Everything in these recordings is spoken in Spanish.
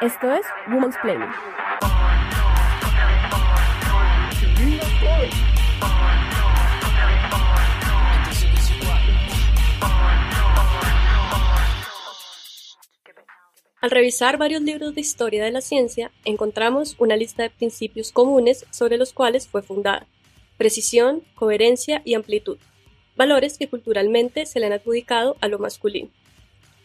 Esto es Women's Planning. Al revisar varios libros de historia de la ciencia, encontramos una lista de principios comunes sobre los cuales fue fundada. Precisión, coherencia y amplitud. Valores que culturalmente se le han adjudicado a lo masculino.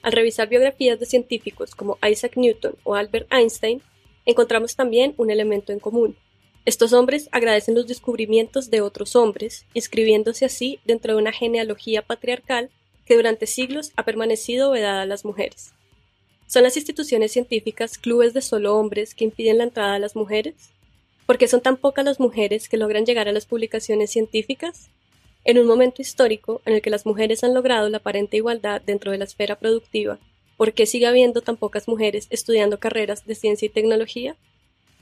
Al revisar biografías de científicos como Isaac Newton o Albert Einstein, encontramos también un elemento en común. Estos hombres agradecen los descubrimientos de otros hombres, inscribiéndose así dentro de una genealogía patriarcal que durante siglos ha permanecido vedada a las mujeres. ¿Son las instituciones científicas clubes de solo hombres que impiden la entrada a las mujeres? ¿Por qué son tan pocas las mujeres que logran llegar a las publicaciones científicas? En un momento histórico en el que las mujeres han logrado la aparente igualdad dentro de la esfera productiva, ¿por qué sigue habiendo tan pocas mujeres estudiando carreras de ciencia y tecnología?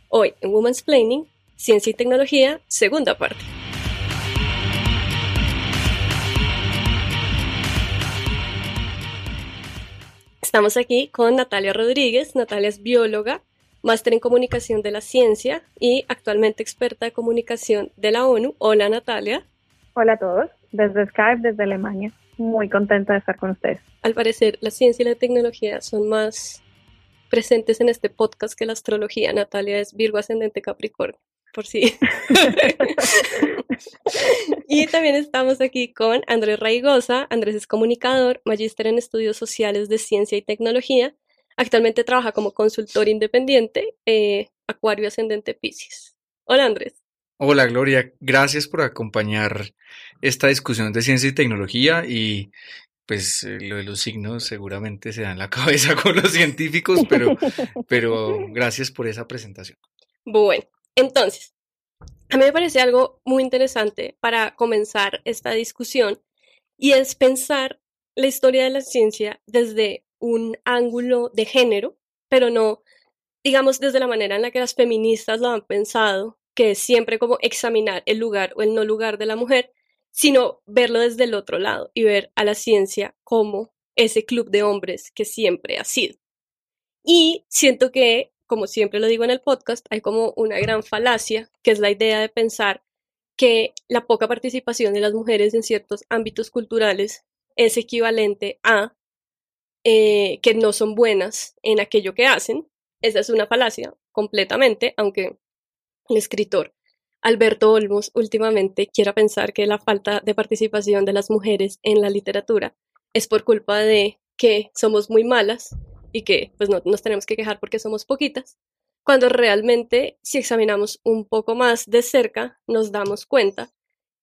Hoy, en Women's Planning, Ciencia y Tecnología, segunda parte. Estamos aquí con Natalia Rodríguez. Natalia es bióloga, máster en comunicación de la ciencia y actualmente experta de comunicación de la ONU. Hola Natalia. Hola a todos, desde Skype, desde Alemania. Muy contenta de estar con ustedes. Al parecer, la ciencia y la tecnología son más presentes en este podcast que la astrología. Natalia es Virgo ascendente Capricornio por sí. y también estamos aquí con Andrés Raigosa. Andrés es comunicador, magíster en estudios sociales de ciencia y tecnología. Actualmente trabaja como consultor independiente, eh, Acuario Ascendente Pisces. Hola Andrés. Hola Gloria, gracias por acompañar esta discusión de ciencia y tecnología y pues eh, lo de los signos seguramente se da en la cabeza con los científicos, pero, pero gracias por esa presentación. Bueno, entonces, a mí me parece algo muy interesante para comenzar esta discusión y es pensar la historia de la ciencia desde un ángulo de género, pero no, digamos, desde la manera en la que las feministas lo han pensado, que siempre como examinar el lugar o el no lugar de la mujer, sino verlo desde el otro lado y ver a la ciencia como ese club de hombres que siempre ha sido. Y siento que como siempre lo digo en el podcast, hay como una gran falacia, que es la idea de pensar que la poca participación de las mujeres en ciertos ámbitos culturales es equivalente a eh, que no son buenas en aquello que hacen. Esa es una falacia completamente, aunque el escritor Alberto Olmos últimamente quiera pensar que la falta de participación de las mujeres en la literatura es por culpa de que somos muy malas y que pues no nos tenemos que quejar porque somos poquitas, cuando realmente si examinamos un poco más de cerca nos damos cuenta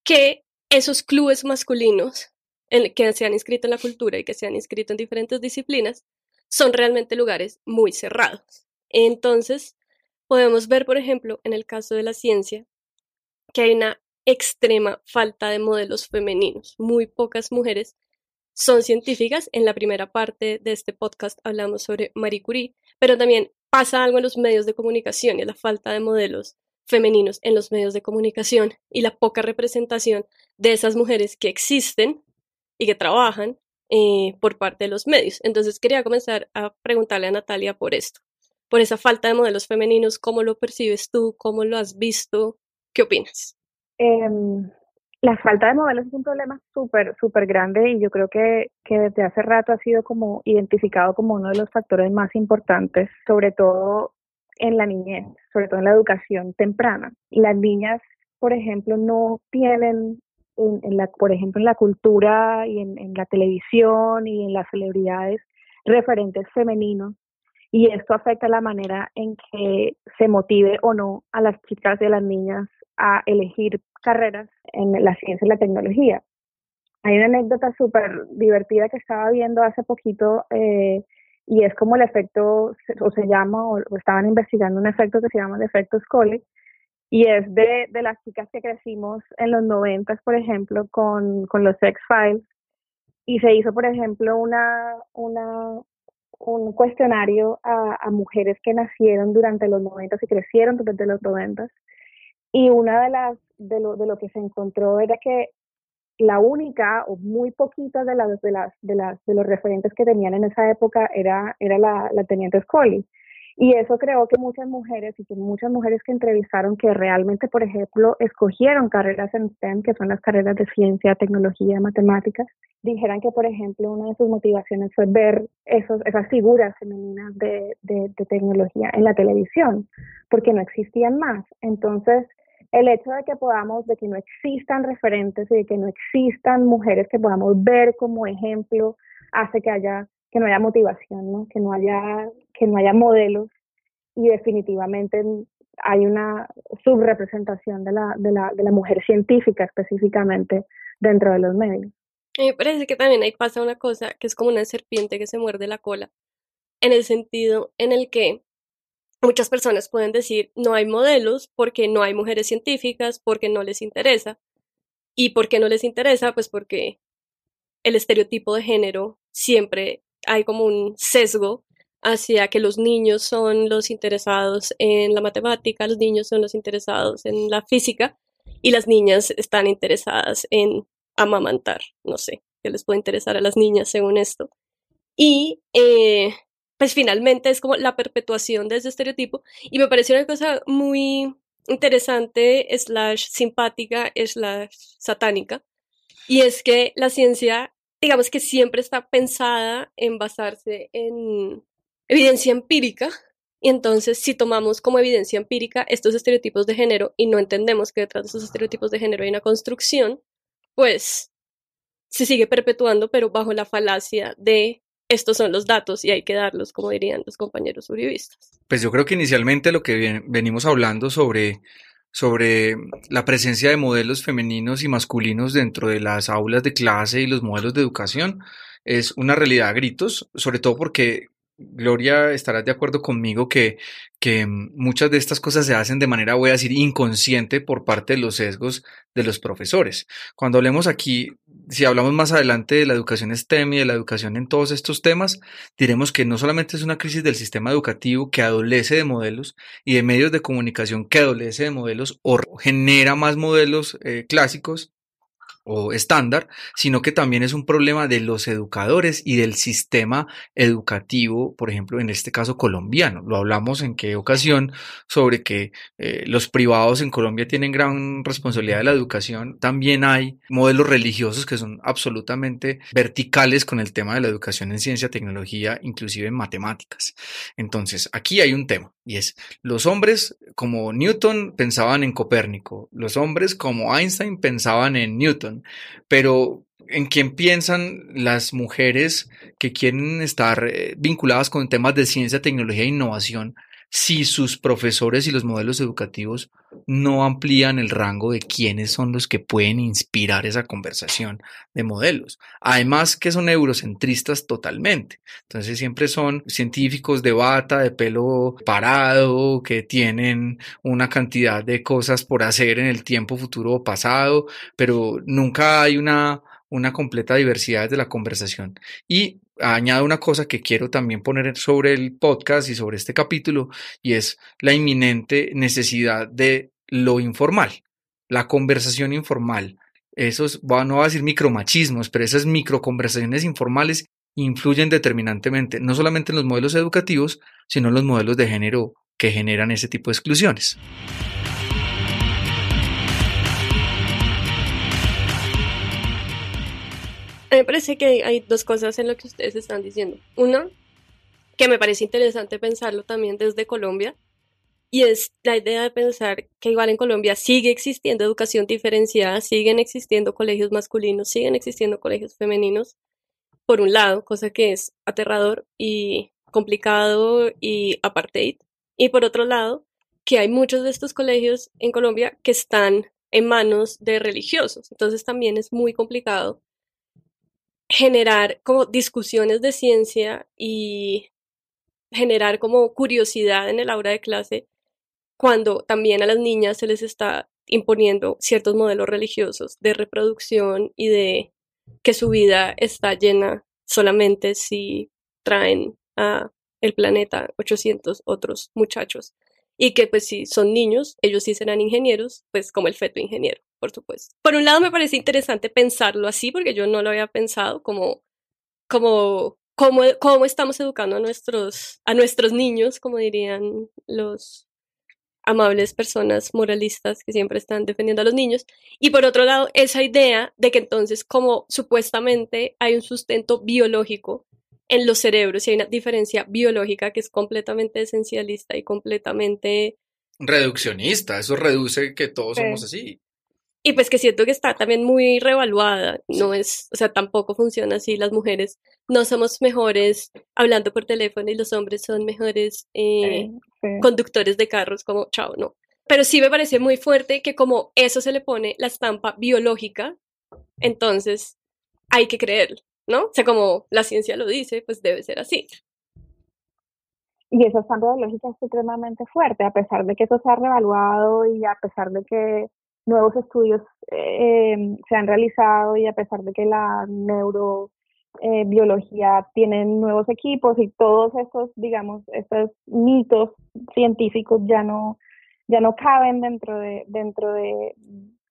que esos clubes masculinos en que se han inscrito en la cultura y que se han inscrito en diferentes disciplinas son realmente lugares muy cerrados. Entonces, podemos ver, por ejemplo, en el caso de la ciencia, que hay una extrema falta de modelos femeninos. Muy pocas mujeres son científicas. En la primera parte de este podcast hablamos sobre Marie Curie, pero también pasa algo en los medios de comunicación y la falta de modelos femeninos en los medios de comunicación y la poca representación de esas mujeres que existen y que trabajan eh, por parte de los medios. Entonces quería comenzar a preguntarle a Natalia por esto, por esa falta de modelos femeninos, ¿cómo lo percibes tú? ¿Cómo lo has visto? ¿Qué opinas? Em, la falta de modelos es un problema súper, súper grande y yo creo que, que desde hace rato ha sido como identificado como uno de los factores más importantes, sobre todo en la niñez, sobre todo en la educación temprana. Las niñas, por ejemplo, no tienen, en, la, por ejemplo, en la cultura y en, en la televisión y en las celebridades, referentes femeninos y esto afecta la manera en que se motive o no a las chicas y a las niñas a elegir carreras en la ciencia y la tecnología. Hay una anécdota súper divertida que estaba viendo hace poquito eh, y es como el efecto, o se llama, o, estaban investigando un efecto que se llama el efecto Scully, y es de, de las chicas que crecimos en los noventas, por ejemplo, con, con los X-Files, y se hizo, por ejemplo, una, una, un cuestionario a, mujeres que nacieron durante los noventas y crecieron durante los noventas, y una de las de lo, de lo que se encontró era que la única o muy poquitas de las de las de las de los referentes que tenían en esa época era era la, la teniente Scully Y eso creo que muchas mujeres y que muchas mujeres que entrevistaron que realmente, por ejemplo, escogieron carreras en STEM, que son las carreras de ciencia, tecnología, matemáticas, dijeran que, por ejemplo, una de sus motivaciones fue ver esos, esas figuras femeninas de, de, de tecnología en la televisión, porque no existían más. Entonces, el hecho de que podamos, de que no existan referentes y de que no existan mujeres que podamos ver como ejemplo, hace que haya que no haya motivación, ¿no? Que no haya, que no haya modelos y definitivamente hay una subrepresentación de la, de la, de la mujer científica específicamente dentro de los medios. Me parece que también ahí pasa una cosa que es como una serpiente que se muerde la cola, en el sentido en el que muchas personas pueden decir no hay modelos porque no hay mujeres científicas, porque no les interesa. ¿Y por qué no les interesa? Pues porque el estereotipo de género siempre hay como un sesgo hacia que los niños son los interesados en la matemática, los niños son los interesados en la física y las niñas están interesadas en amamantar. No sé qué les puede interesar a las niñas según esto. Y eh, pues finalmente es como la perpetuación de ese estereotipo y me pareció una cosa muy interesante, slash simpática, slash satánica. Y es que la ciencia digamos que siempre está pensada en basarse en evidencia empírica. Y entonces, si tomamos como evidencia empírica estos estereotipos de género y no entendemos que detrás de esos estereotipos de género hay una construcción, pues se sigue perpetuando, pero bajo la falacia de estos son los datos y hay que darlos, como dirían los compañeros uribistas. Pues yo creo que inicialmente lo que venimos hablando sobre sobre la presencia de modelos femeninos y masculinos dentro de las aulas de clase y los modelos de educación es una realidad a gritos, sobre todo porque Gloria, estarás de acuerdo conmigo que, que muchas de estas cosas se hacen de manera, voy a decir, inconsciente por parte de los sesgos de los profesores. Cuando hablemos aquí, si hablamos más adelante de la educación STEM y de la educación en todos estos temas, diremos que no solamente es una crisis del sistema educativo que adolece de modelos y de medios de comunicación que adolece de modelos o genera más modelos eh, clásicos, o estándar, sino que también es un problema de los educadores y del sistema educativo, por ejemplo, en este caso colombiano. Lo hablamos en qué ocasión sobre que eh, los privados en Colombia tienen gran responsabilidad de la educación. También hay modelos religiosos que son absolutamente verticales con el tema de la educación en ciencia, tecnología, inclusive en matemáticas. Entonces, aquí hay un tema y es los hombres como Newton pensaban en Copérnico, los hombres como Einstein pensaban en Newton pero en quién piensan las mujeres que quieren estar eh, vinculadas con temas de ciencia, tecnología e innovación si sus profesores y los modelos educativos no amplían el rango de quiénes son los que pueden inspirar esa conversación de modelos. Además que son eurocentristas totalmente. Entonces siempre son científicos de bata, de pelo parado, que tienen una cantidad de cosas por hacer en el tiempo futuro o pasado, pero nunca hay una una completa diversidad de la conversación. Y añado una cosa que quiero también poner sobre el podcast y sobre este capítulo, y es la inminente necesidad de lo informal, la conversación informal. Esos, no voy a decir micromachismos, pero esas microconversaciones informales influyen determinantemente, no solamente en los modelos educativos, sino en los modelos de género que generan ese tipo de exclusiones. A mí me parece que hay dos cosas en lo que ustedes están diciendo. Una, que me parece interesante pensarlo también desde Colombia, y es la idea de pensar que igual en Colombia sigue existiendo educación diferenciada, siguen existiendo colegios masculinos, siguen existiendo colegios femeninos, por un lado, cosa que es aterrador y complicado y apartheid, y por otro lado, que hay muchos de estos colegios en Colombia que están en manos de religiosos, entonces también es muy complicado generar como discusiones de ciencia y generar como curiosidad en el aula de clase cuando también a las niñas se les está imponiendo ciertos modelos religiosos de reproducción y de que su vida está llena solamente si traen a el planeta 800 otros muchachos y que pues si son niños, ellos sí serán ingenieros, pues como el feto ingeniero por supuesto. Por un lado me parece interesante pensarlo así, porque yo no lo había pensado como, como cómo, cómo estamos educando a nuestros, a nuestros niños, como dirían los amables personas moralistas que siempre están defendiendo a los niños. Y por otro lado, esa idea de que entonces como supuestamente hay un sustento biológico en los cerebros y hay una diferencia biológica que es completamente esencialista y completamente... Reduccionista, eso reduce que todos somos así. Y pues que siento que está también muy revaluada, no es, o sea, tampoco funciona así, las mujeres no somos mejores hablando por teléfono y los hombres son mejores eh, conductores de carros, como chao, no. Pero sí me parece muy fuerte que como eso se le pone la estampa biológica, entonces hay que creerlo, ¿no? O sea, como la ciencia lo dice, pues debe ser así. Y esa estampa biológica es supremamente fuerte, a pesar de que eso se ha revaluado y a pesar de que nuevos estudios eh, se han realizado y a pesar de que la neurobiología eh, tiene nuevos equipos y todos esos, digamos, estos mitos científicos ya no, ya no caben dentro de, dentro de,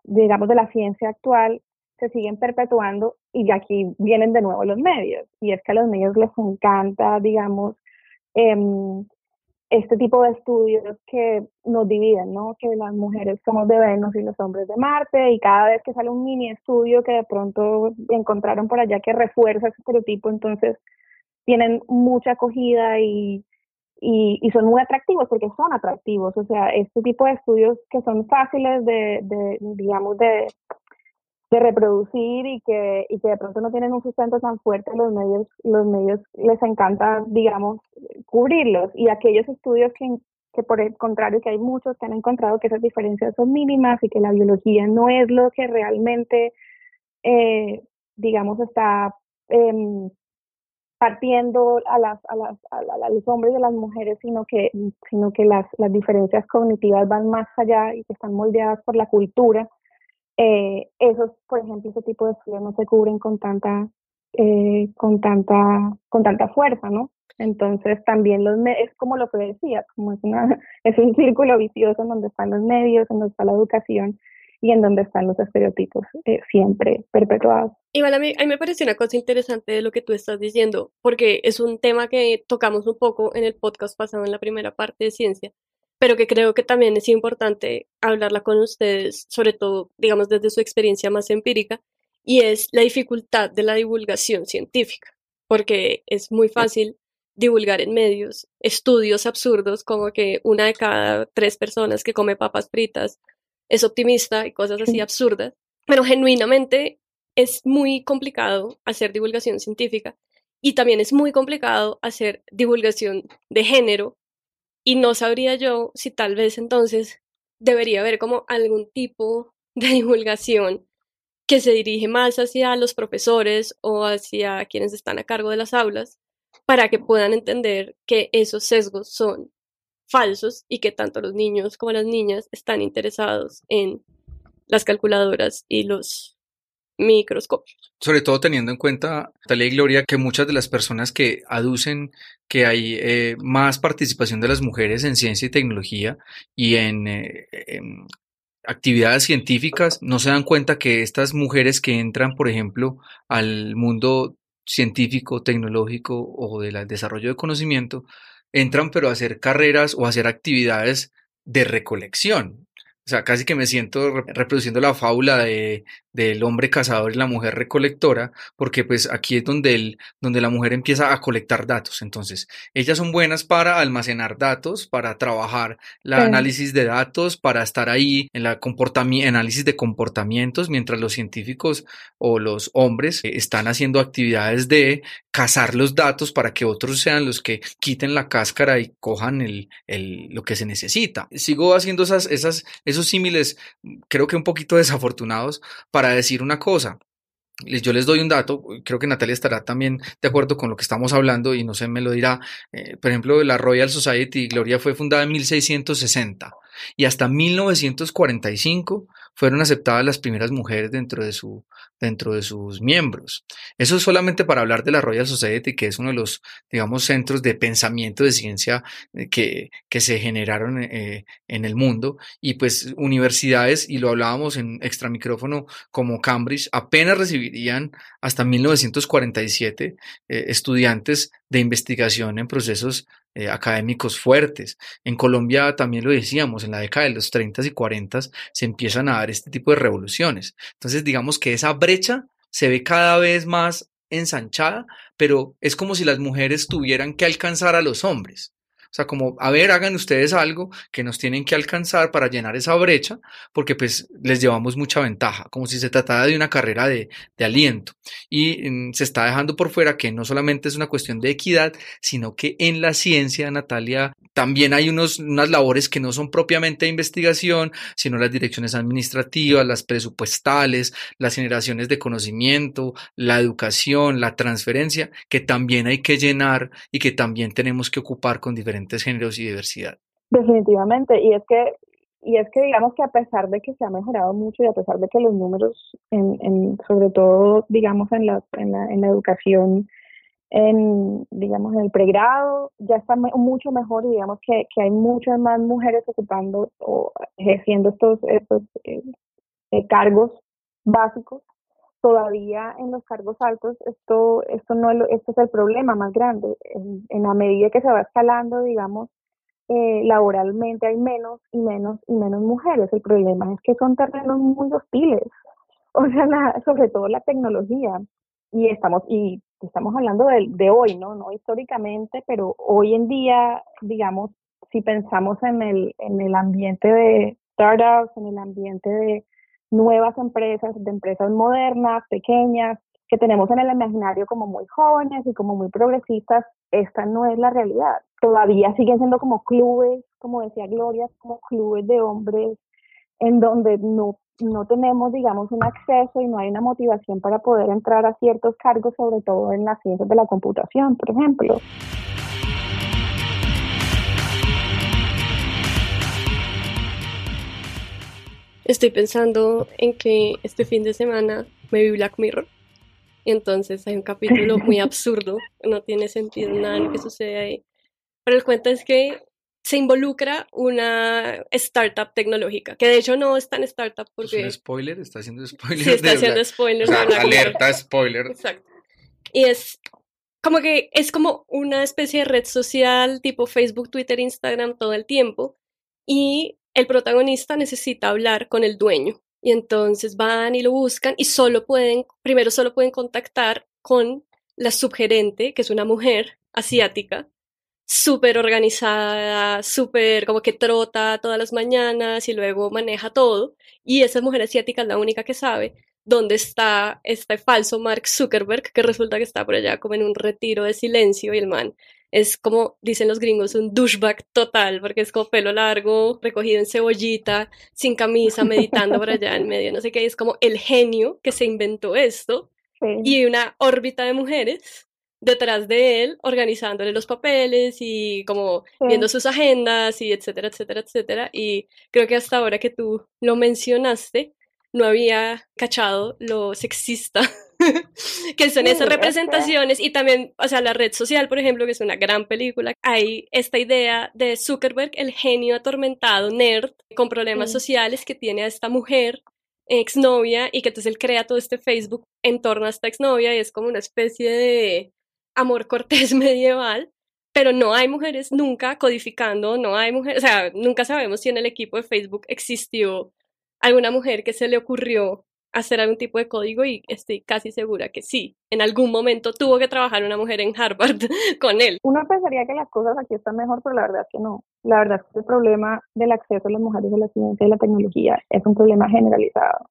digamos, de la ciencia actual, se siguen perpetuando y aquí vienen de nuevo los medios. Y es que a los medios les encanta, digamos, eh, este tipo de estudios que nos dividen, ¿no? Que las mujeres somos de Venus y los hombres de Marte, y cada vez que sale un mini estudio que de pronto encontraron por allá que refuerza ese estereotipo, entonces tienen mucha acogida y, y, y, son muy atractivos porque son atractivos. O sea, este tipo de estudios que son fáciles de, de digamos, de, de reproducir y que, y que de pronto no tienen un sustento tan fuerte, los medios, los medios les encanta, digamos, cubrirlos. Y aquellos estudios que, que por el contrario, que hay muchos que han encontrado que esas diferencias son mínimas y que la biología no es lo que realmente, eh, digamos, está em, partiendo a, las, a, las, a, los hombres y a las mujeres, sino que, sino que las, las diferencias cognitivas van más allá y que están moldeadas por la cultura eh, esos, por ejemplo, ese tipo de estudios no se cubren con tanta, eh, con tanta, con tanta fuerza, ¿no? Entonces también los es como lo que decía, como es una, es un círculo vicioso en donde están los medios, en donde está la educación y en donde están los estereotipos eh, siempre perpetuados. Igual a mí, a mí me parece una cosa interesante de lo que tú estás diciendo, porque es un tema que tocamos un poco en el podcast pasado en la primera parte de ciencia, pero que creo que también es importante hablarla con ustedes, sobre todo, digamos, desde su experiencia más empírica, y es la dificultad de la divulgación científica, porque es muy fácil divulgar en medios estudios absurdos como que una de cada tres personas que come papas fritas es optimista y cosas así absurdas, pero genuinamente es muy complicado hacer divulgación científica y también es muy complicado hacer divulgación de género y no sabría yo si tal vez entonces debería haber como algún tipo de divulgación que se dirige más hacia los profesores o hacia quienes están a cargo de las aulas para que puedan entender que esos sesgos son falsos y que tanto los niños como las niñas están interesados en las calculadoras y los microscopios. Sobre todo teniendo en cuenta, Talia y Gloria, que muchas de las personas que aducen que hay eh, más participación de las mujeres en ciencia y tecnología y en, eh, en, actividades científicas no se dan cuenta que estas mujeres que entran, por ejemplo, al mundo científico, tecnológico o del desarrollo de conocimiento, entran pero a hacer carreras o a hacer actividades de recolección, o sea, casi que me siento reproduciendo la fábula de, del hombre cazador y la mujer recolectora, porque pues aquí es donde, el, donde la mujer empieza a colectar datos. Entonces, ellas son buenas para almacenar datos, para trabajar el análisis de datos, para estar ahí en la análisis de comportamientos, mientras los científicos o los hombres eh, están haciendo actividades de cazar los datos para que otros sean los que quiten la cáscara y cojan el, el, lo que se necesita. Sigo haciendo esas, esas, esos símiles, creo que un poquito desafortunados, para decir una cosa. Yo les doy un dato, creo que Natalia estará también de acuerdo con lo que estamos hablando y no sé, me lo dirá. Eh, por ejemplo, la Royal Society Gloria fue fundada en 1660 y hasta 1945 fueron aceptadas las primeras mujeres dentro de, su, dentro de sus miembros. Eso es solamente para hablar de la Royal Society, que es uno de los, digamos, centros de pensamiento de ciencia eh, que, que se generaron eh, en el mundo. Y pues universidades, y lo hablábamos en extra micrófono, como Cambridge, apenas recibirían hasta 1947 estudiantes de investigación en procesos eh, académicos fuertes. En Colombia también lo decíamos, en la década de los 30 y 40 se empiezan a dar este tipo de revoluciones. Entonces, digamos que esa brecha se ve cada vez más ensanchada, pero es como si las mujeres tuvieran que alcanzar a los hombres. O sea, como, a ver, hagan ustedes algo que nos tienen que alcanzar para llenar esa brecha, porque pues les llevamos mucha ventaja, como si se tratara de una carrera de, de aliento. Y mm, se está dejando por fuera que no solamente es una cuestión de equidad, sino que en la ciencia, Natalia, también hay unos, unas labores que no son propiamente de investigación, sino las direcciones administrativas, las presupuestales, las generaciones de conocimiento, la educación, la transferencia, que también hay que llenar y que también tenemos que ocupar con diferentes géneros y diversidad. Definitivamente, y es que y es que digamos que a pesar de que se ha mejorado mucho y a pesar de que los números, en, en sobre todo digamos en la, en la, en la educación en, digamos, en el pregrado ya está mucho mejor y digamos que, que hay muchas más mujeres ocupando o ejerciendo estos, estos eh, eh, cargos básicos. Todavía en los cargos altos esto, esto, no es, esto es el problema más grande. En, en la medida que se va escalando, digamos, eh, laboralmente hay menos y menos y menos mujeres. El problema es que son terrenos muy hostiles, o sea, sobre todo la tecnología. Y estamos, y estamos hablando de, de hoy, ¿no? No históricamente, pero hoy en día, digamos, si pensamos en el, en el ambiente de startups, en el ambiente de nuevas empresas, de empresas modernas, pequeñas, que tenemos en el imaginario como muy jóvenes y como muy progresistas, esta no es la realidad. Todavía siguen siendo como clubes, como decía Gloria, como clubes de hombres en donde no no tenemos, digamos, un acceso y no hay una motivación para poder entrar a ciertos cargos, sobre todo en las ciencias de la computación, por ejemplo. Estoy pensando en que este fin de semana me vi Black Mirror. Entonces hay un capítulo muy absurdo, no tiene sentido nada lo que sucede ahí. Pero el cuento es que se involucra una startup tecnológica, que de hecho no es tan startup porque... ¿Es un spoiler? ¿Está haciendo spoiler? Sí, está haciendo spoiler. alerta, spoiler. Exacto. Y es como que es como una especie de red social tipo Facebook, Twitter, Instagram todo el tiempo y el protagonista necesita hablar con el dueño y entonces van y lo buscan y solo pueden, primero solo pueden contactar con la subgerente, que es una mujer asiática, súper organizada, súper como que trota todas las mañanas y luego maneja todo. Y esa mujer asiática es la única que sabe dónde está este falso Mark Zuckerberg, que resulta que está por allá como en un retiro de silencio y el man es como dicen los gringos, un douchebag total, porque es como pelo largo, recogido en cebollita, sin camisa, meditando por allá en medio, no sé qué, es como el genio que se inventó esto. Y una órbita de mujeres detrás de él organizándole los papeles y como viendo sus agendas y etcétera, etcétera, etcétera. Y creo que hasta ahora que tú lo mencionaste, no había cachado lo sexista que son esas representaciones y también, o sea, la red social, por ejemplo, que es una gran película, hay esta idea de Zuckerberg, el genio atormentado, nerd, con problemas sociales que tiene a esta mujer exnovia y que entonces él crea todo este Facebook en torno a esta exnovia y es como una especie de amor cortés medieval, pero no hay mujeres nunca codificando, no hay mujeres, o sea, nunca sabemos si en el equipo de Facebook existió alguna mujer que se le ocurrió hacer algún tipo de código y estoy casi segura que sí. En algún momento tuvo que trabajar una mujer en Harvard con él. Uno pensaría que las cosas aquí están mejor, pero la verdad es que no. La verdad es que el problema del acceso a las mujeres a la ciencia y la tecnología es un problema generalizado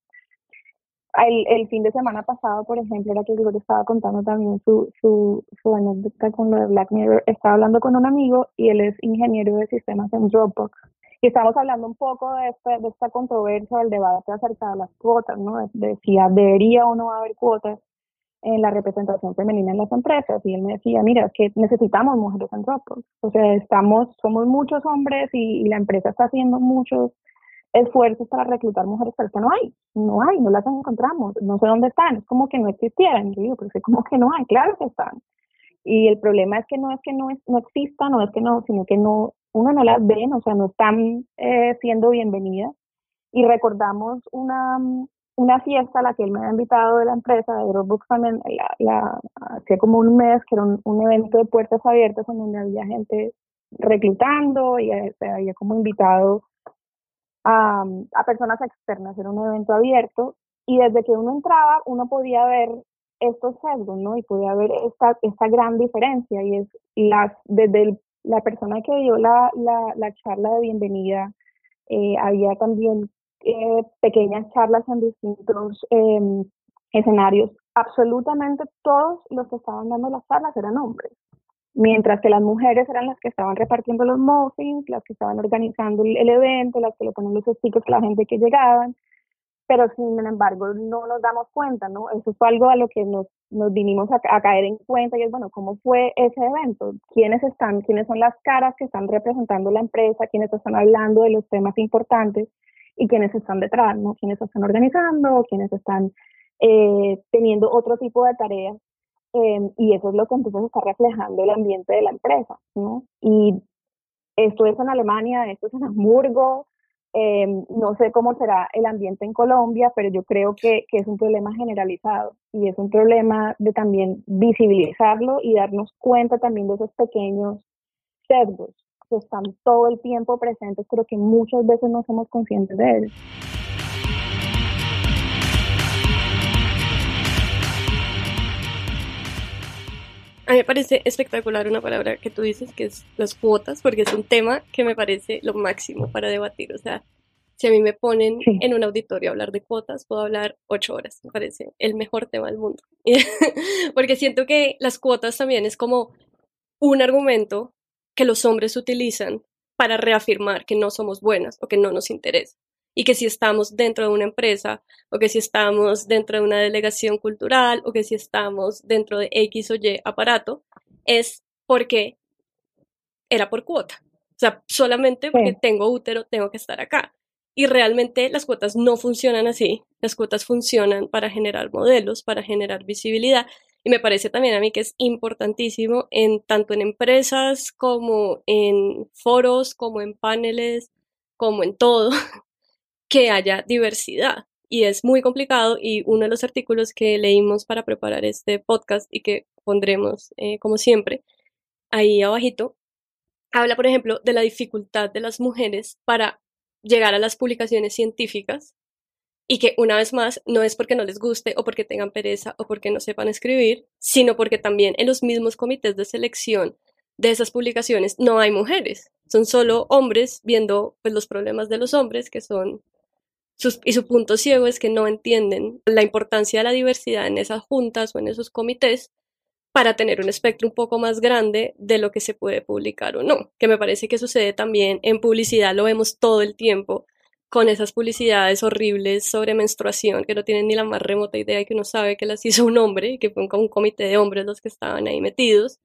el, fin de semana pasado, por ejemplo, era que Gloria estaba contando también su, su, su anécdota con lo de Black Mirror. Estaba hablando con un amigo y él es ingeniero de sistemas en Dropbox. Estamos hablando un poco de, este, de esta controversia, del debate acerca de las cuotas, ¿no? De, si debería o no haber cuotas en la representación femenina en las empresas. Y él me decía, mira, es que necesitamos mujeres en Dropbox. O sea, estamos, somos muchos hombres y, y la empresa está haciendo muchos esfuerzos para reclutar mujeres, pero es que no hay, no hay, no las encontramos, no sé dónde están, es como que no existieran, yo digo, pero es como que no hay, claro que están. Y el problema es que no es que no, es, no existan, no es que no, sino que no, uno no las ve, o sea, no están eh, siendo bienvenidas. Y recordamos una, una fiesta a la que él me había invitado de la empresa, de Dropbox también, la, la, hace como un mes, que era un, evento de puertas abiertas en donde había gente reclutando y se había como invitado a, a personas externas, era un evento abierto y desde que uno entraba uno podía ver estos sesgos, ¿no? Y podía ver esta, esta gran diferencia y es las, desde la persona que dio la, la, la charla de bienvenida, eh, había también eh, pequeñas charlas en distintos em, escenarios. Absolutamente todos los que estaban dando las charlas eran hombres, mientras que las mujeres eran las que estaban repartiendo los muffins, las que estaban organizando el, evento, las que le ponían los stickers a la gente que llegaban, pero sin embargo no nos damos cuenta, ¿no? Eso fue algo a lo que nos, nos vinimos a, a, caer en cuenta y es, bueno, ¿cómo fue ese evento? ¿Quiénes están, quiénes son las caras que están representando la empresa, quiénes están hablando de los temas importantes? y quienes están detrás, ¿no? Quienes están organizando, quienes están eh, teniendo otro tipo de tareas. Em, y eso es lo que entonces está reflejando el ambiente de la empresa, ¿no? Y esto es en Alemania, esto es en Hamburgo, em, no sé cómo será el ambiente en Colombia, pero yo creo que, que, es un problema generalizado y es un problema de también visibilizarlo y darnos cuenta también de esos pequeños sesgos que están todo el tiempo presentes, pero que muchas veces no somos conscientes de ellos. A mí me parece espectacular una palabra que tú dices, que es las cuotas, porque es un tema que me parece lo máximo para debatir. O sea, si a mí me ponen en un auditorio a hablar de cuotas, puedo hablar ocho horas. Me parece el mejor tema del mundo. porque siento que las cuotas también es como un argumento que los hombres utilizan para reafirmar que no somos buenas o que no nos interesa. Y que si estamos dentro de una empresa, o que si estamos dentro de una delegación cultural, o que si estamos dentro de X o Y aparato, es porque era por cuota. O sea, solamente porque tengo útero tengo que estar acá. Y realmente las cuotas no funcionan así. Las cuotas funcionan para generar modelos, para generar visibilidad y me parece también a mí que es importantísimo en tanto en empresas como en foros, como en paneles, como en todo, que haya diversidad. Y es muy complicado y uno de los artículos que leímos para preparar este podcast y que pondremos eh, como siempre ahí abajito, habla por ejemplo de la dificultad de las mujeres para llegar a las publicaciones científicas y que una vez más no es porque no les guste o porque tengan pereza o porque no sepan escribir, sino porque también en los mismos comités de selección de esas publicaciones no hay mujeres, son solo hombres viendo pues, los problemas de los hombres que son y su punto ciego es que no entienden la importancia de la diversidad en esas juntas o en esos comités para tener un espectro un poco más grande de lo que se puede publicar o no, que me parece que sucede también en publicidad, lo vemos todo el tiempo, con esas publicidades horribles sobre menstruación que no tienen ni la más remota idea y que uno sabe que las hizo un hombre y que fue un, comité de hombres los que estaban ahí metidos.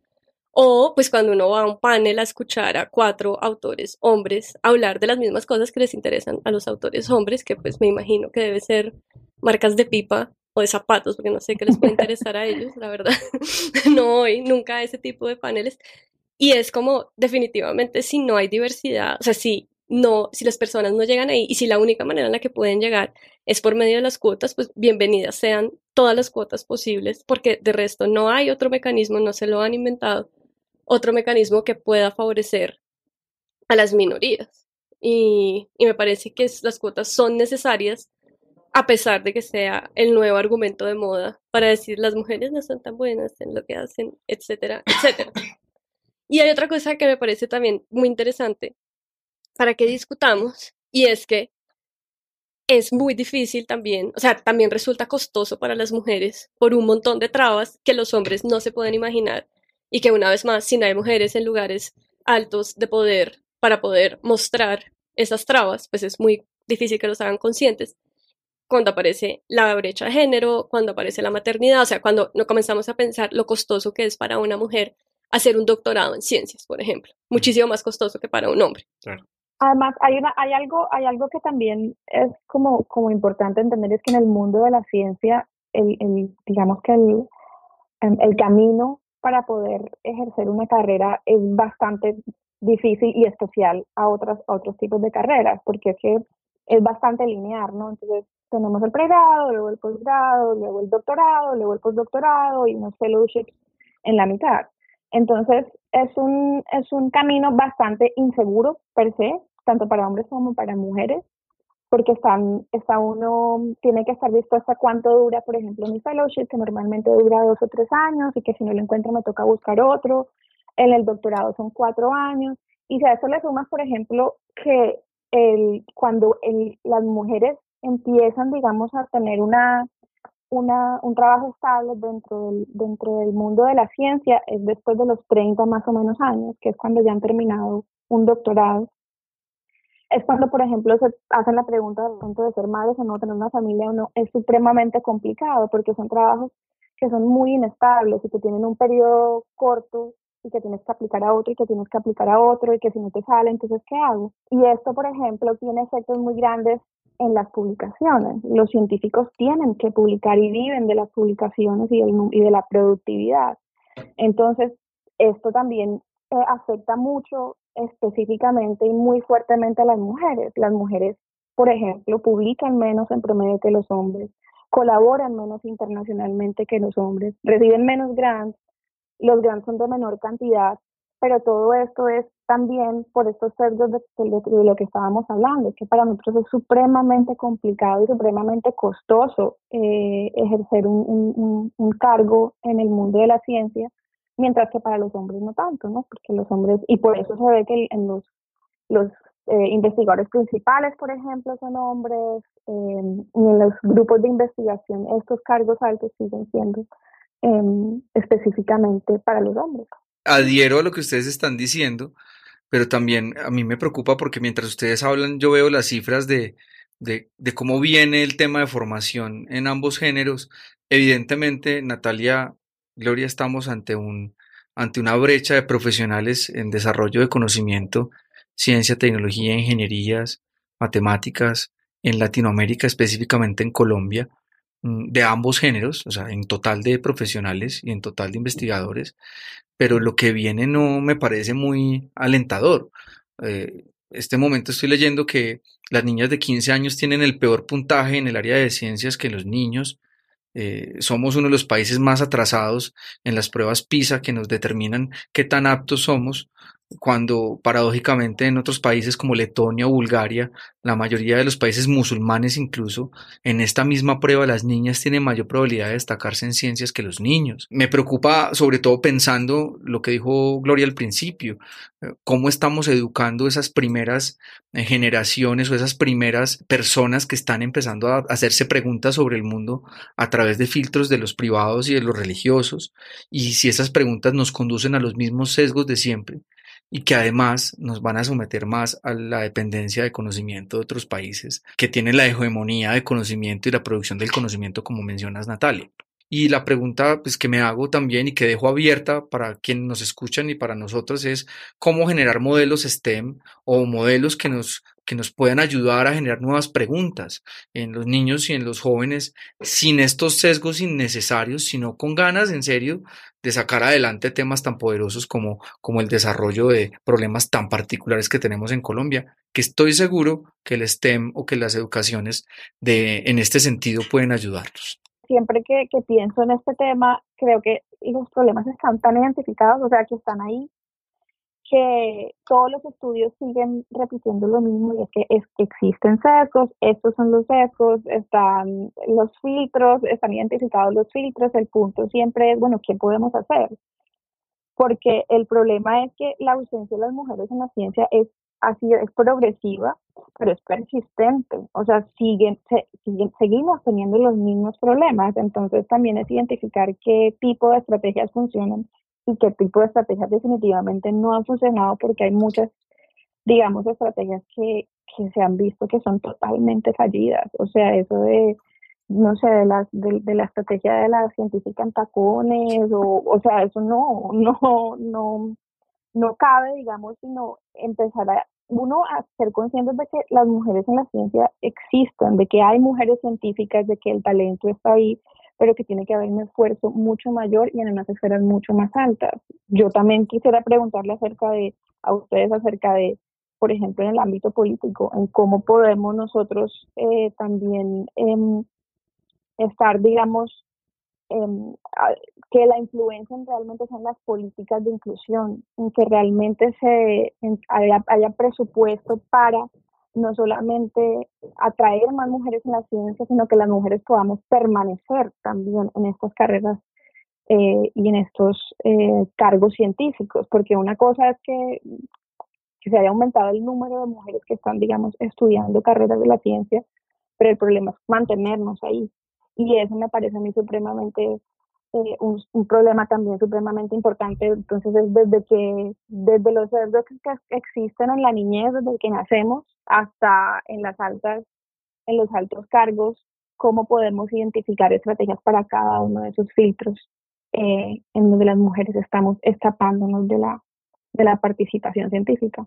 O pues cuando uno va a un panel a escuchar a cuatro autores hombres hablar de las mismas cosas que les interesan a los autores hombres, que pues me imagino que debe ser marcas de pipa o de zapatos, porque no sé qué les puede interesar a ellos, la verdad. no voy nunca a ese tipo de paneles. Y es como definitivamente si no hay diversidad, o sea, si no, si las personas no llegan ahí y si la única manera en la que pueden llegar es por medio de las cuotas, pues bienvenidas sean todas las cuotas posibles, porque de resto no hay otro mecanismo, no se lo han inventado, otro mecanismo que pueda favorecer a las minorías. Y, me parece que las cuotas son necesarias a pesar de que sea el nuevo argumento de moda para decir las mujeres no son tan buenas en lo que hacen, etcétera, etcétera. Y hay otra cosa que me parece también muy interesante para que discutamos y es que es muy difícil también, o sea, también resulta costoso para las mujeres por un montón de trabas que los hombres no se pueden imaginar y que una vez más, si no hay mujeres en lugares altos de poder para poder mostrar esas trabas, pues es muy difícil que los hagan conscientes. Cuando aparece la brecha de género, cuando aparece la maternidad, o sea, cuando no comenzamos a pensar lo costoso que es para una mujer hacer un doctorado en ciencias, por ejemplo, muchísimo más costoso que para un hombre. Además, hay, una, hay, algo, hay algo que también es como, como importante entender, es que en el mundo de la ciencia, el, el digamos que el, el camino para poder ejercer una carrera es bastante difícil y especial a, otras, otros tipos de carreras, porque es que es bastante lineal, ¿no? Entonces, tenemos el pregrado, luego el posgrado, luego el doctorado, luego el postdoctorado y unos fellowships en la mitad. Entonces, es un, es un camino bastante inseguro per se, tanto para hombres como para mujeres, porque están, está uno, tiene que estar dispuesto a cuánto dura, por ejemplo, mi fellowship, que normalmente dura dos o tres años, y que si no lo encuentro me toca buscar otro. En el doctorado son cuatro años. Y si a eso le sumas, por ejemplo, que el, cuando el, las mujeres empiezan, digamos, a tener una, una, un trabajo estable dentro del, dentro del mundo de la ciencia, es después de los 30 más o menos años, que es cuando ya han terminado un doctorado es cuando, por ejemplo, se hacen la pregunta del punto de ser madres o no, tener una familia o no, es supremamente complicado porque son trabajos que son muy inestables y que tienen un periodo corto y que tienes que aplicar a otro y que tienes que aplicar a otro y que si no te sale, entonces, ¿qué hago? Y esto, por ejemplo, tiene efectos muy grandes en las publicaciones. Los científicos tienen que publicar y viven de las publicaciones y, y de la productividad. Entonces, esto también eh, afecta mucho específicamente y muy fuertemente a las mujeres. Las mujeres, por ejemplo, publican menos en promedio que los hombres, colaboran menos internacionalmente que los hombres, reciben menos grants, los grants son de menor cantidad, pero todo esto es también por estos sesgos de, lo que estábamos hablando, que para nosotros es supremamente complicado y supremamente costoso eh, ejercer un cargo en el mundo de la ciencia mientras que para los hombres no tanto, ¿no? Porque los hombres, y por eso se ve que en los, los eh, investigadores principales, por ejemplo, son hombres, eh, y en los grupos de investigación estos cargos altos siguen siendo em, específicamente para los hombres. Adhiero a lo que ustedes están diciendo, pero también a mí me preocupa porque mientras ustedes hablan yo veo las cifras de, de cómo viene el tema de formación en ambos géneros. Evidentemente, Natalia Gloria, estamos ante, un, ante una brecha de profesionales en desarrollo de conocimiento, ciencia, tecnología, ingenierías, matemáticas, en Latinoamérica, específicamente en Colombia, mm, de ambos géneros, o sea, en total de profesionales y en total de investigadores, pero lo que viene no me parece muy alentador. Eh, este momento estoy leyendo que las niñas de 15 años tienen el peor puntaje en el área de ciencias que los niños eh, somos uno de los países más atrasados en las pruebas PISA que nos determinan qué tan aptos somos cuando paradójicamente en otros países como Letonia o Bulgaria, la mayoría de los países musulmanes incluso, en esta misma prueba las niñas tienen mayor probabilidad de destacarse en ciencias que los niños. Me preocupa sobre todo pensando lo que dijo Gloria al principio, eh, cómo estamos educando esas primeras eh, generaciones o esas primeras personas que están empezando a hacerse preguntas sobre el mundo a través de filtros de los privados y de los religiosos, y si esas preguntas nos conducen a los mismos sesgos de siempre y que además nos van a someter más a la dependencia de conocimiento de otros países que tienen la hegemonía de conocimiento y la producción del conocimiento como mencionas Natalia. Y la pregunta pues, que me hago también y que dejo abierta para quienes nos escuchan y para nosotros es cómo generar modelos STEM o modelos que nos, que nos puedan ayudar a generar nuevas preguntas en los niños y en los jóvenes sin estos sesgos innecesarios, sino con ganas en serio de sacar adelante temas tan poderosos como, como el desarrollo de problemas tan particulares que tenemos en Colombia, que estoy seguro que el STEM o que las educaciones de, en este sentido pueden ayudarnos siempre que, pienso en este tema, creo que los problemas están tan identificados, o sea, que están ahí, que todos los estudios siguen repitiendo lo mismo y es que existen sesgos, estos son los sesgos, están los filtros, están identificados los filtros, el punto siempre es, bueno, ¿qué podemos hacer? Porque el problema es que la ausencia de las mujeres en la ciencia es así es progresiva, pero es persistente. O sea, siguen, siguen, seguimos teniendo los mismos problemas. Entonces también es identificar qué tipo de estrategias funcionan y qué tipo de estrategias definitivamente no han funcionado porque hay muchas, digamos, estrategias que, que se han visto que son totalmente fallidas. O sea, eso de no sé, de la, de, la estrategia de la científica en tacones, o, o sea, eso no, no, no, no cabe, digamos, sino empezar a uno a ser conscientes de que las mujeres en la ciencia existen, de que hay mujeres científicas, de que el talento está ahí, pero que tiene que haber un esfuerzo mucho mayor y en unas esferas mucho más altas. Yo también quisiera preguntarle acerca de, a ustedes acerca de, por ejemplo, en el ámbito político, en cómo podemos nosotros eh, también eh, estar, digamos, Em, que la influencia realmente son las políticas de inclusión, en que realmente se haya, presupuesto para no solamente atraer más mujeres en la ciencia, sino que las mujeres podamos permanecer también en estas carreras eh, y en estos eh, cargos científicos, porque una cosa es que, que se haya aumentado el número de mujeres que están, digamos, estudiando carreras de la ciencia, pero el problema es mantenernos ahí y eso me parece a mí supremamente eh, un, problema también supremamente importante. Entonces, es desde que, desde los cerdos que existen en la niñez, desde que nacemos, hasta en las altas, en los altos cargos, cómo podemos identificar estrategias para cada uno de esos filtros eh, en donde las mujeres estamos escapándonos de la, de la participación científica.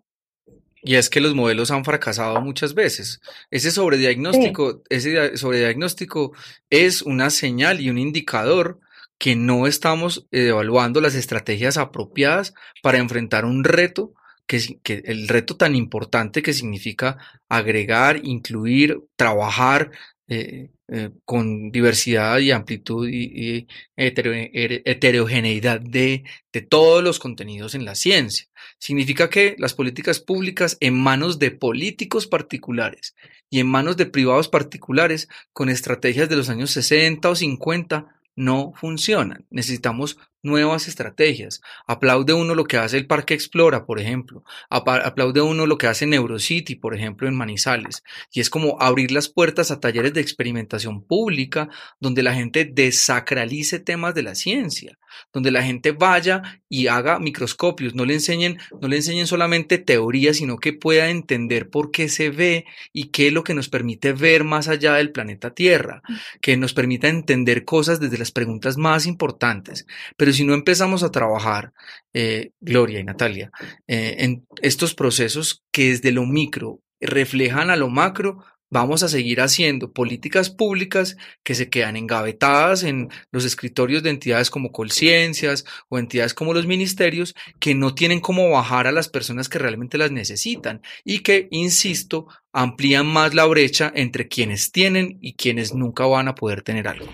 Y es que los modelos han fracasado muchas veces. Ese sobrediagnóstico, ese sobrediagnóstico es una señal y un indicador que no estamos evaluando las estrategias apropiadas para enfrentar un reto que, el reto tan importante que significa agregar, incluir, trabajar eh, eh, con diversidad y amplitud y, heterogeneidad de, de, todos los contenidos en la ciencia. Significa que las políticas públicas en manos de políticos particulares y en manos de privados particulares con estrategias de los años 60 o 50 no funcionan. Necesitamos nuevas estrategias. Aplaude uno lo que hace el Parque Explora, por ejemplo. Aplaude uno lo que hace Neurocity, por ejemplo, en Manizales. Y es como abrir las puertas a talleres de experimentación pública donde la gente desacralice temas de la ciencia, donde la gente vaya y haga microscopios, no le enseñen, no le enseñen solamente teoría, sino que pueda entender por qué se ve y qué es lo que nos permite ver más allá del planeta Tierra, que nos permita entender cosas desde las preguntas más importantes. Pero si no empezamos a trabajar, eh, Gloria y Natalia, eh, en estos procesos que desde lo micro reflejan a lo macro, vamos a seguir haciendo políticas públicas que se quedan engavetadas en los escritorios de entidades como Colciencias o entidades como los ministerios que no tienen cómo bajar a las personas que realmente las necesitan y que, insisto, amplían más la brecha entre quienes tienen y quienes nunca van a poder tener algo.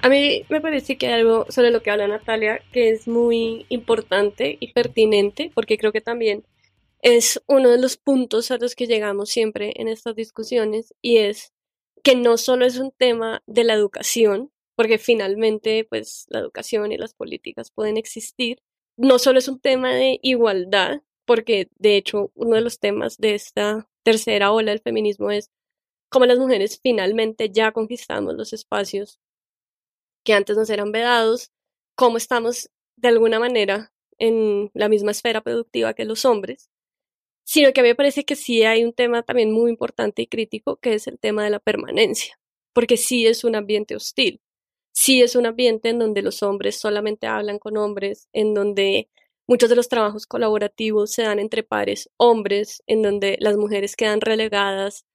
A mí me parece que algo sobre lo que habla Natalia que es muy importante y pertinente, porque creo que también es uno de los puntos a los que llegamos siempre en estas discusiones, y es que no solo es un tema de la educación, porque finalmente pues la educación y las políticas pueden existir, no solo es un tema de igualdad, porque de hecho uno de los temas de esta tercera ola del feminismo es cómo las mujeres finalmente ya conquistamos los espacios que antes nos eran vedados, cómo estamos de alguna manera en la misma esfera productiva que los hombres, sino que a mí me parece que sí hay un tema también muy importante y crítico, que es el tema de la permanencia, porque sí es un ambiente hostil, sí es un ambiente en donde los hombres solamente hablan con hombres, en donde muchos de los trabajos colaborativos se dan entre pares hombres, en donde las mujeres quedan relegadas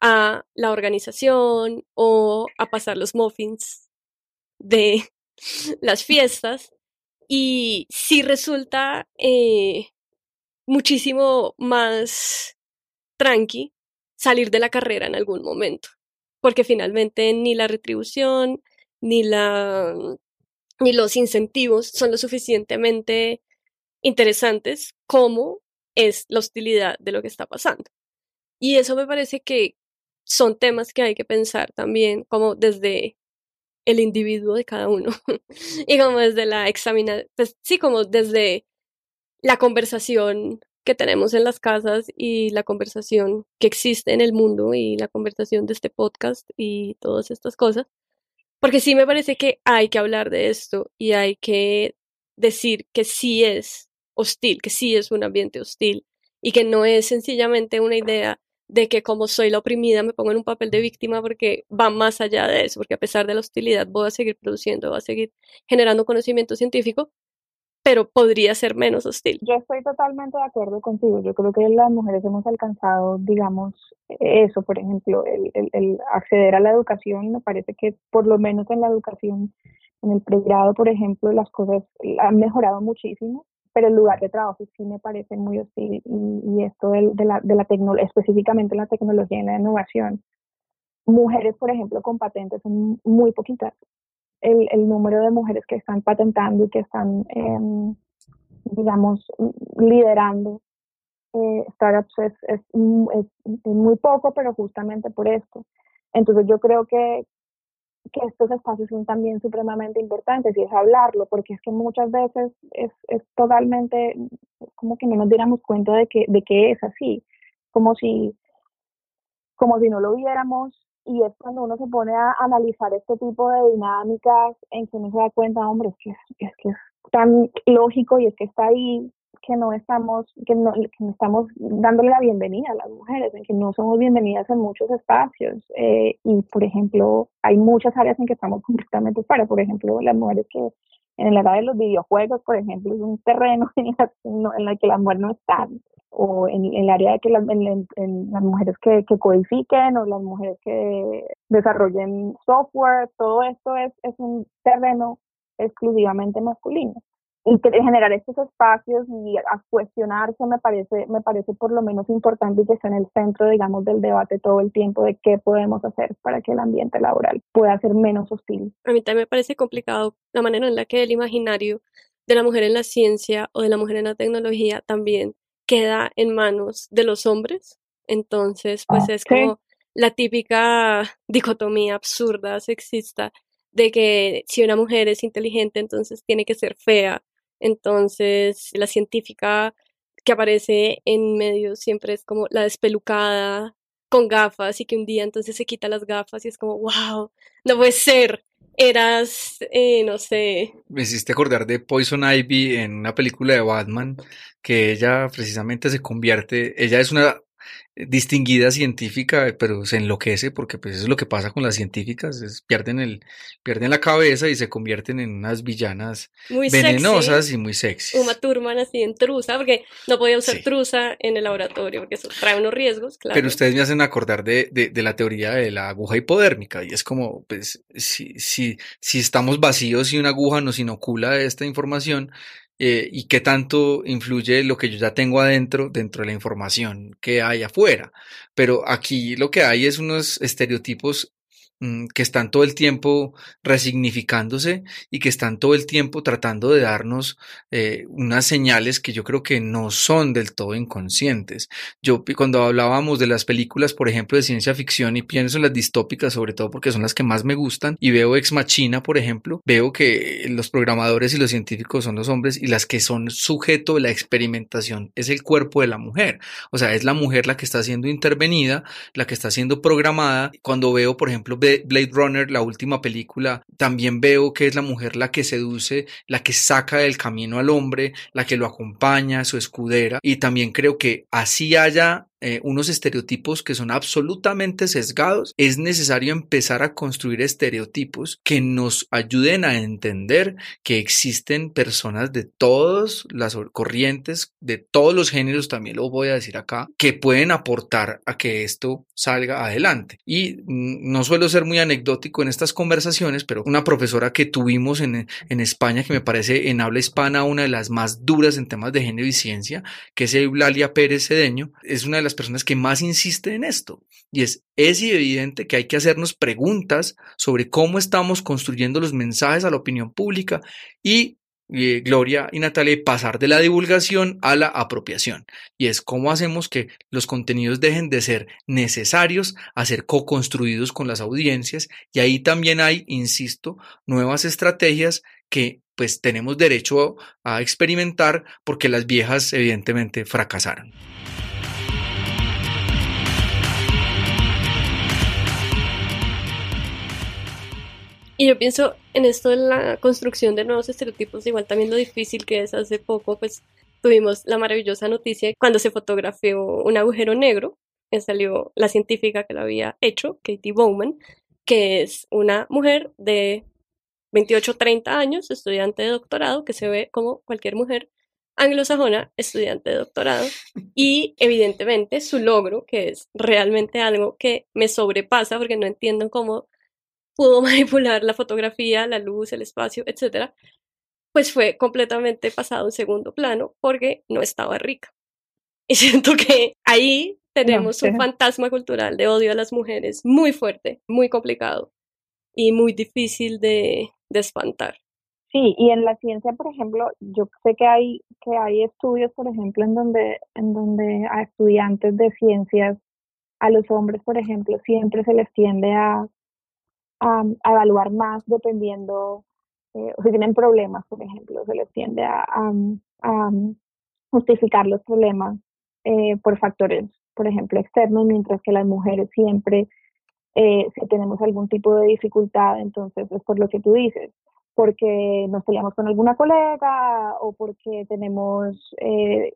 a la organización o a pasar los muffins de las fiestas y sí resulta eh, muchísimo más tranqui salir de la carrera en algún momento, porque finalmente ni la retribución ni la ni los incentivos son lo suficientemente interesantes como es la hostilidad de lo que está pasando. Y eso me parece que son temas que hay que pensar también como desde el individuo de cada uno. y como desde la examinación, pues sí, como desde la conversación que tenemos en las casas y la conversación que existe en el mundo y la conversación de este podcast y todas estas cosas. Porque sí me parece que hay que hablar de esto y hay que decir que sí es hostil, que sí es un ambiente hostil y que no es sencillamente una idea de que como soy la oprimida me pongo en un papel de víctima porque va más allá de eso, porque a pesar de la hostilidad voy a seguir produciendo, voy a seguir generando conocimiento científico, pero podría ser menos hostil. Yo estoy totalmente de acuerdo contigo. Yo creo que las mujeres hemos alcanzado, digamos, eso, por ejemplo, el, el, acceder a la educación. Me parece que por lo menos en la educación, en el pregrado, por ejemplo, las cosas han mejorado muchísimo, pero el lugar de trabajo sí me parece muy hostil y, esto de, de la, de la específicamente la tecnología y la innovación. Mujeres, por ejemplo, con patentes son muy poquitas el, el número de mujeres que están patentando y que están, em, digamos, liderando eh, startups es, es, muy poco, pero justamente por esto. Entonces yo creo que, que estos espacios son también supremamente importantes y es hablarlo, porque es que muchas veces es, es totalmente como que no nos diéramos cuenta de que, de que es así, como si, como si no lo viéramos y es cuando uno se pone a analizar este tipo de dinámicas en que uno se da cuenta, hombre, es que es, que es tan lógico y es que está ahí que no estamos que no, que no estamos dándole la bienvenida a las mujeres, en que no somos bienvenidas en muchos espacios eh, y por ejemplo hay muchas áreas en que estamos completamente fuera, por ejemplo las mujeres que en la área de los videojuegos, por ejemplo, es un terreno en, en el que las mujeres no están o en, el área de que las, en, las mujeres que, que, codifiquen o las mujeres que desarrollen software, todo esto es, es un terreno exclusivamente masculino. Y que generar estos espacios y a cuestionarse me parece, me parece por lo menos importante y que esté en el centro, digamos, del debate todo el tiempo de qué podemos hacer para que el ambiente laboral pueda ser menos hostil. A mí también me parece complicado la manera en la que el imaginario de la mujer en la ciencia o de la mujer en la tecnología también queda en manos de los hombres. Entonces, pues es como la típica dicotomía absurda, sexista, de que si una mujer es inteligente, entonces tiene que ser fea. Entonces, la científica que aparece en medio siempre es como la despelucada, con gafas, y que un día entonces se quita las gafas y es como, wow, no puede ser eras, eh, no sé. Me hiciste acordar de Poison Ivy en una película de Batman, que ella precisamente se convierte, ella es una distinguida científica, pero se enloquece porque pues eso es lo que pasa con las científicas, pierden el pierden la cabeza y se convierten en unas villanas venenosas y muy sexy. Uma Thurman así en trusa, porque no podía usar trusa en el laboratorio porque eso trae unos riesgos, claro. Pero ustedes me hacen acordar de, de, de, la teoría de la aguja hipodérmica y es como, pues, si, si, si estamos vacíos y una aguja nos inocula esta información, eh, y qué tanto influye lo que yo ya tengo adentro dentro de la información que hay afuera. Pero aquí lo que hay es unos estereotipos que están todo el tiempo resignificándose y que están todo el tiempo tratando de darnos eh, unas señales que yo creo que no son del todo inconscientes. Yo cuando hablábamos de las películas, por ejemplo, de ciencia ficción y pienso en las distópicas sobre todo porque son las que más me gustan y veo Ex Machina, por ejemplo, veo que los programadores y los científicos son los hombres y las que son sujeto de la experimentación es el cuerpo de la mujer. O sea, es la mujer la que está siendo intervenida, la que está siendo programada. Cuando veo, por ejemplo, Blade Runner, la última película, también veo que es la mujer la que seduce, la que saca del camino al hombre, la que lo acompaña, su escudera, y también creo que así haya eh, unos estereotipos que son absolutamente sesgados, es necesario empezar a construir estereotipos que nos ayuden a entender que existen personas de todas las corrientes, de todos los géneros, también lo voy a decir acá, que pueden aportar a que esto salga adelante. Y mm, no suelo ser muy anecdótico en estas conversaciones, pero una profesora que tuvimos en, en España, que me parece en habla hispana una de las más duras en temas de género y ciencia, que es Eulalia Pérez Cedeño, es una de las personas que más insiste en esto. Y es, es evidente que hay que hacernos preguntas sobre cómo estamos construyendo los mensajes a la opinión pública y eh, Gloria y Natalia pasar de la divulgación a la apropiación. Y es cómo hacemos que los contenidos dejen de ser necesarios a ser co-construidos con las audiencias. Y ahí también hay, insisto, nuevas estrategias que pues tenemos derecho a experimentar porque las viejas evidentemente fracasaron. Y yo pienso en esto de la construcción de nuevos estereotipos, igual también lo difícil que es. Hace poco, pues tuvimos la maravillosa noticia cuando se fotografió un agujero negro salió la científica que lo había hecho, Katie Bowman, que es una mujer de 28, 30 años, estudiante de doctorado, que se ve como cualquier mujer anglosajona, estudiante de doctorado, y evidentemente su logro, que es realmente algo que me sobrepasa porque no entiendo cómo pudo manipular la fotografía, la luz, el espacio, etcétera, pues fue completamente pasado en segundo plano porque no estaba rica. Y siento que ahí tenemos un fantasma cultural de odio a las mujeres muy fuerte, muy complicado y muy difícil de, de espantar. Sí, y en la ciencia, por ejemplo, yo sé que hay que hay estudios, por ejemplo, en donde en donde a estudiantes de ciencias, a los hombres, por ejemplo, siempre se les tiende a, a, evaluar más dependiendo, eh, si tienen problemas, por ejemplo, se les tiende a, a justificar los problemas eh, por factores, por ejemplo, externos, mientras que las mujeres siempre, eh, si tenemos algún tipo de dificultad, entonces es por lo que tú dices, porque nos peleamos con alguna colega o porque tenemos eh,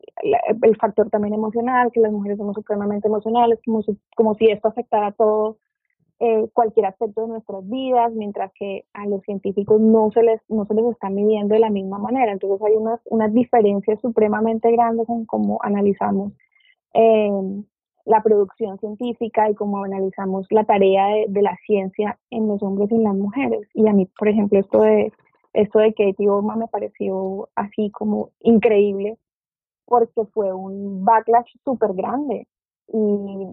el factor también emocional, que las mujeres somos supremamente emocionales, como si, como si esto afectara todo eh, cualquier aspecto de nuestras vidas, mientras que a los científicos no se les, no se está midiendo de la misma manera. Entonces hay unas, unas diferencias supremamente grandes en cómo analizamos eh, la producción científica y cómo analizamos la tarea de, de, la ciencia en los hombres y en las mujeres. Y a mí, por ejemplo, esto de, esto de Katie Obama me pareció así como increíble porque fue un backlash súper grande. Y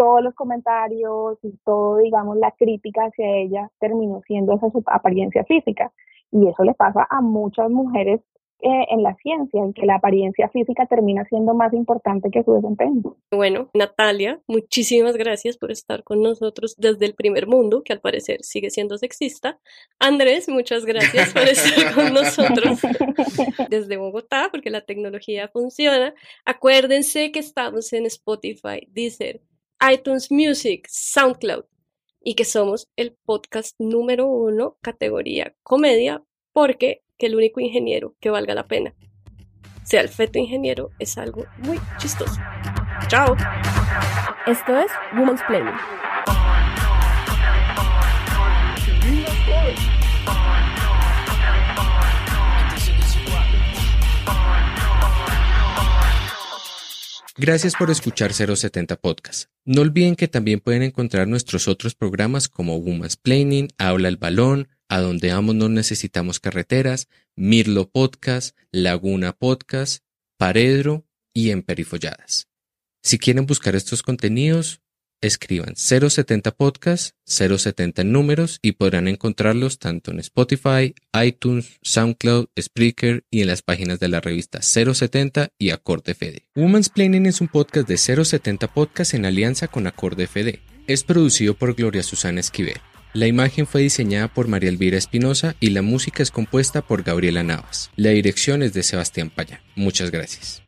todos los comentarios y todo, digamos, la crítica hacia ella terminó siendo esa su apariencia física. Y eso le pasa a muchas mujeres eh, en la ciencia, en que la apariencia física termina siendo más importante que su desempeño. Bueno, Natalia, muchísimas gracias por estar con nosotros desde el primer mundo, que al parecer sigue siendo sexista. Andrés, muchas gracias por estar con nosotros desde Bogotá, porque la tecnología funciona. Acuérdense que estamos en Spotify, Deezer, iTunes Music, SoundCloud y que somos el podcast número uno categoría comedia porque que el único ingeniero que valga la pena sea el feto ingeniero es algo muy chistoso. Chao. Esto es Woman's Planning. Gracias por escuchar 070 Podcast. No olviden que también pueden encontrar nuestros otros programas como Woman's Planning, Habla el Balón, A donde amo no necesitamos carreteras, Mirlo Podcast, Laguna Podcast, Paredro y Emperifolladas. Si quieren buscar estos contenidos, escriban 070 Podcast, 070 números y podrán encontrarlos tanto en Spotify, iTunes, SoundCloud, Spreaker y en las páginas de la revista 070 y Acorde FD. Woman's Planning es un podcast de 070 Podcast en alianza con Acorde FD. Es producido por Gloria Susana Esquivel. La imagen fue diseñada por María Elvira Espinosa y la música es compuesta por Gabriela Navas. La dirección es de Sebastián Paya. Muchas gracias.